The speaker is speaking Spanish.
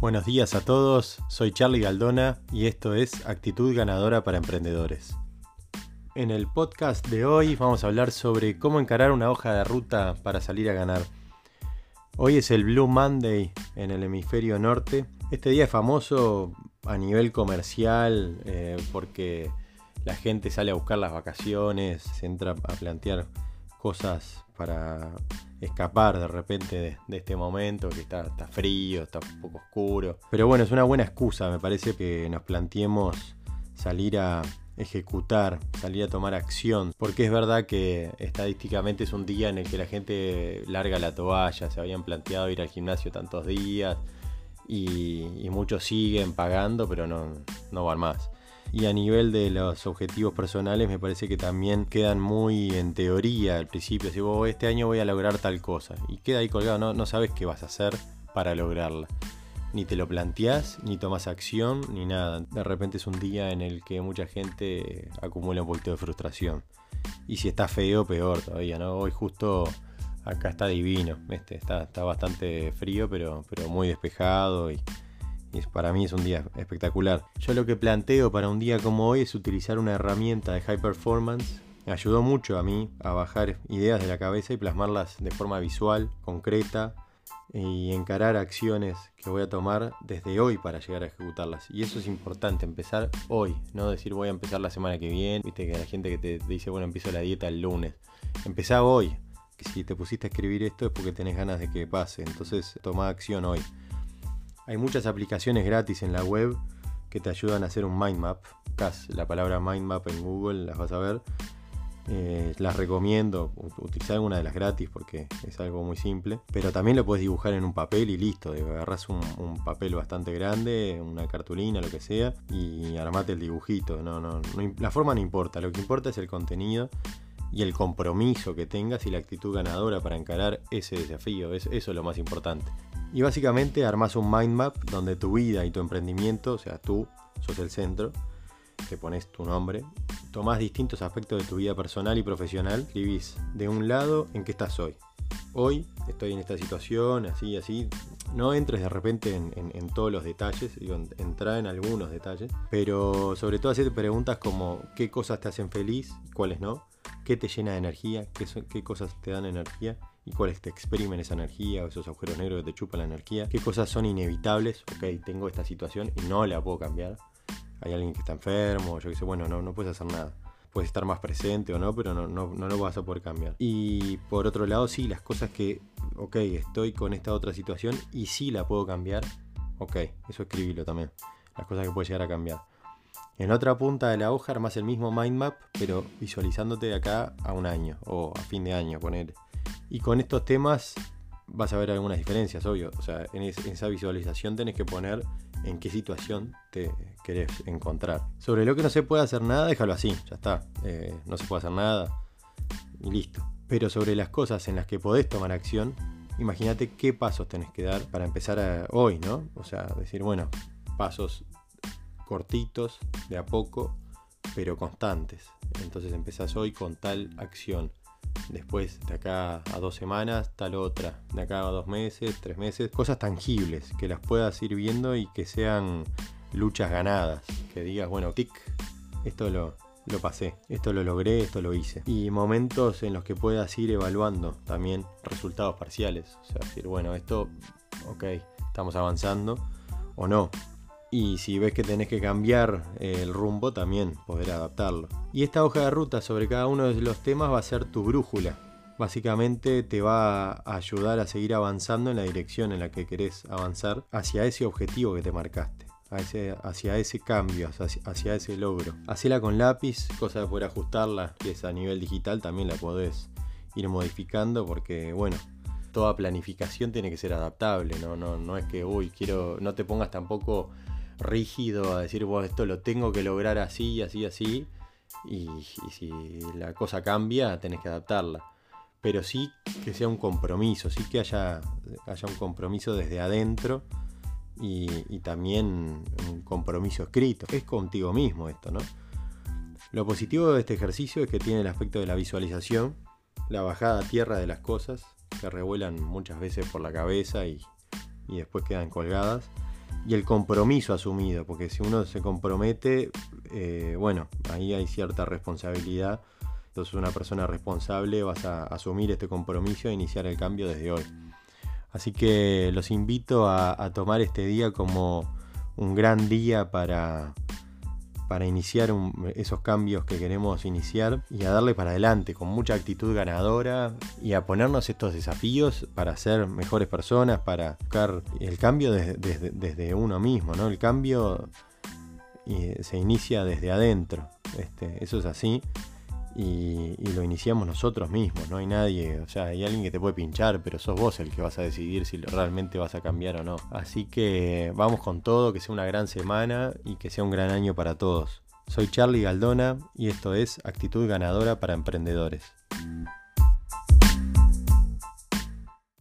Buenos días a todos, soy Charlie Galdona y esto es Actitud Ganadora para Emprendedores. En el podcast de hoy vamos a hablar sobre cómo encarar una hoja de ruta para salir a ganar. Hoy es el Blue Monday en el hemisferio norte. Este día es famoso a nivel comercial eh, porque la gente sale a buscar las vacaciones, se entra a plantear cosas para escapar de repente de, este momento que está, frío, está un poco oscuro. Pero bueno, es una buena excusa, me parece que nos planteemos salir a ejecutar, salir a tomar acción, porque es verdad que estadísticamente es un día en el que la gente larga la toalla, se habían planteado ir al gimnasio tantos días y, y muchos siguen pagando, pero no, no van más. Y a nivel de los objetivos personales me parece que también quedan muy en teoría al principio. Si vos este año voy a lograr tal cosa y queda ahí colgado, no, no sabes qué vas a hacer para lograrla. Ni te lo planteás, ni tomas acción, ni nada. De repente es un día en el que mucha gente acumula un poquito de frustración. Y si está feo, peor todavía, ¿no? Hoy justo acá está divino, este, está, está bastante frío, pero, pero muy despejado y, y para mí es un día espectacular. Yo lo que planteo para un día como hoy es utilizar una herramienta de high performance. Me ayudó mucho a mí a bajar ideas de la cabeza y plasmarlas de forma visual, concreta y encarar acciones que voy a tomar desde hoy para llegar a ejecutarlas. Y eso es importante, empezar hoy, no decir voy a empezar la semana que viene. Viste que la gente que te dice, bueno, empiezo la dieta el lunes. Empezá hoy. Si te pusiste a escribir esto es porque tenés ganas de que pase. Entonces toma acción hoy. Hay muchas aplicaciones gratis en la web que te ayudan a hacer un mind map. La palabra mind map en Google, las vas a ver. Eh, las recomiendo utilizar alguna de las gratis porque es algo muy simple. Pero también lo puedes dibujar en un papel y listo. Agarras un, un, papel bastante grande, una cartulina, lo que sea, y armate el dibujito. No, no, no, la forma no importa, lo que importa es el contenido y el compromiso que tengas y la actitud ganadora para encarar ese desafío. Es, eso es lo más importante. Y básicamente armas un mind map donde tu vida y tu emprendimiento, o sea, tú sos el centro, te pones tu nombre, tomás distintos aspectos de tu vida personal y profesional, escribís de un lado en qué estás hoy. Hoy estoy en esta situación, así, así. No entres de repente en, todos los detalles, digo, entra en algunos detalles, pero sobre todo hacerte preguntas como qué cosas te hacen feliz, cuáles no, qué te llena de energía, qué, qué cosas te dan energía y cuáles te exprimen esa energía o esos agujeros negros que te chupan la energía, qué cosas son inevitables, ok, tengo esta situación y no la puedo cambiar, hay alguien que está enfermo, yo qué sé, bueno, no, no puedes hacer nada. Puedes estar más presente o no, pero no, no, no lo vas a poder cambiar. Y por otro lado, sí, las cosas que, ok, estoy con esta otra situación y sí la puedo cambiar, ok, eso escribilo también. Las cosas que puedes llegar a cambiar. En otra punta de la hoja armas el mismo mind map, pero visualizándote de acá a un año o a fin de año, poner. Y con estos temas vas a ver algunas diferencias, obvio. O sea, en, esa visualización tenés que poner en qué situación te querés encontrar. Sobre lo que no se puede hacer nada, déjalo así, ya está. Eh, no se puede hacer nada y listo. Pero sobre las cosas en las que podés tomar acción, imagínate qué pasos tenés que dar para empezar hoy, ¿no? O sea, decir, bueno, pasos cortitos, de a poco, pero constantes. Entonces empezás hoy con tal acción después de acá a dos semanas, tal otra, de acá a dos meses, tres meses, cosas tangibles que las puedas ir viendo y que sean luchas ganadas, que digas, bueno, tic, esto lo, lo pasé, esto lo logré, esto lo hice. Y momentos en los que puedas ir evaluando también resultados parciales, o sea, decir, bueno, esto, ok, estamos avanzando o no. Y si ves que tenés que cambiar eh, el rumbo, también poder adaptarlo. Y esta hoja de ruta sobre cada uno de los temas va a ser tu brújula. Básicamente te va a ayudar a seguir avanzando en la dirección en la que querés avanzar hacia ese objetivo que te marcaste. Hacia ese, cambio, hacia, ese logro. Hacela con lápiz, cosa de poder ajustarla, que es a nivel digital, también la podés ir modificando porque, bueno, toda planificación tiene que ser adaptable, no, no, no es que, uy, quiero, no te pongas tampoco rígido a decir, bueno, esto lo tengo que lograr así, así, así. Y, si la cosa cambia, tenés que adaptarla. Pero sí que sea un compromiso, sí que haya, haya un compromiso desde adentro y, también un compromiso escrito. Es contigo mismo esto, ¿no? Lo positivo de este ejercicio es que tiene el aspecto de la visualización, la bajada a tierra de las cosas, que revuelan muchas veces por la cabeza y, y después quedan colgadas y el compromiso asumido, porque si uno se compromete, eh, bueno, ahí hay cierta responsabilidad. Entonces una persona responsable vas a asumir este compromiso e iniciar el cambio desde hoy. Así que los invito a tomar este día como un gran día para, para iniciar esos cambios que queremos iniciar y a darle para adelante con mucha actitud ganadora y a ponernos estos desafíos para ser mejores personas, para buscar el cambio desde, uno mismo, ¿no? El cambio eh, se inicia desde adentro, este, eso es así y, lo iniciamos nosotros mismos, no hay nadie, o sea, hay alguien que te puede pinchar, pero sos vos el que vas a decidir si realmente vas a cambiar o no. Así que vamos con todo, que sea una gran semana y que sea un gran año para todos. Soy Charlie Galdona y esto es Actitud Ganadora para Emprendedores.